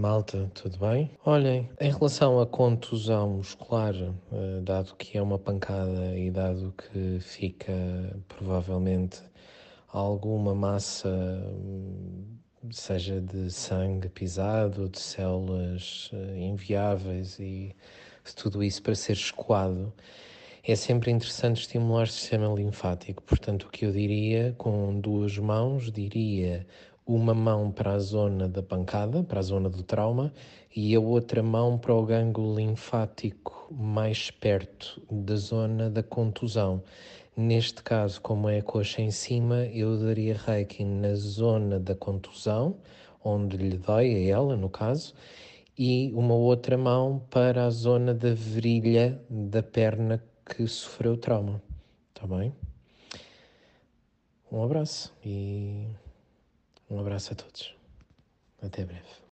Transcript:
Malta, tudo bem? Olhem, em relação à contusão muscular, eh, dado que é uma pancada e dado que fica provavelmente alguma massa, hum, seja de sangue pisado, de células eh, inviáveis e tudo isso para ser escoado, é sempre interessante estimular o sistema linfático. Portanto, o que eu diria com duas mãos, diria uma mão para a zona da pancada, para a zona do trauma, e a outra mão para o gângulo linfático mais perto da zona da contusão. Neste caso, como é a coxa em cima, eu daria reiki na zona da contusão, onde lhe dói, a ela no caso, e uma outra mão para a zona da virilha da perna que sofreu trauma. Está bem? Um abraço e um abraço a todos. Até breve.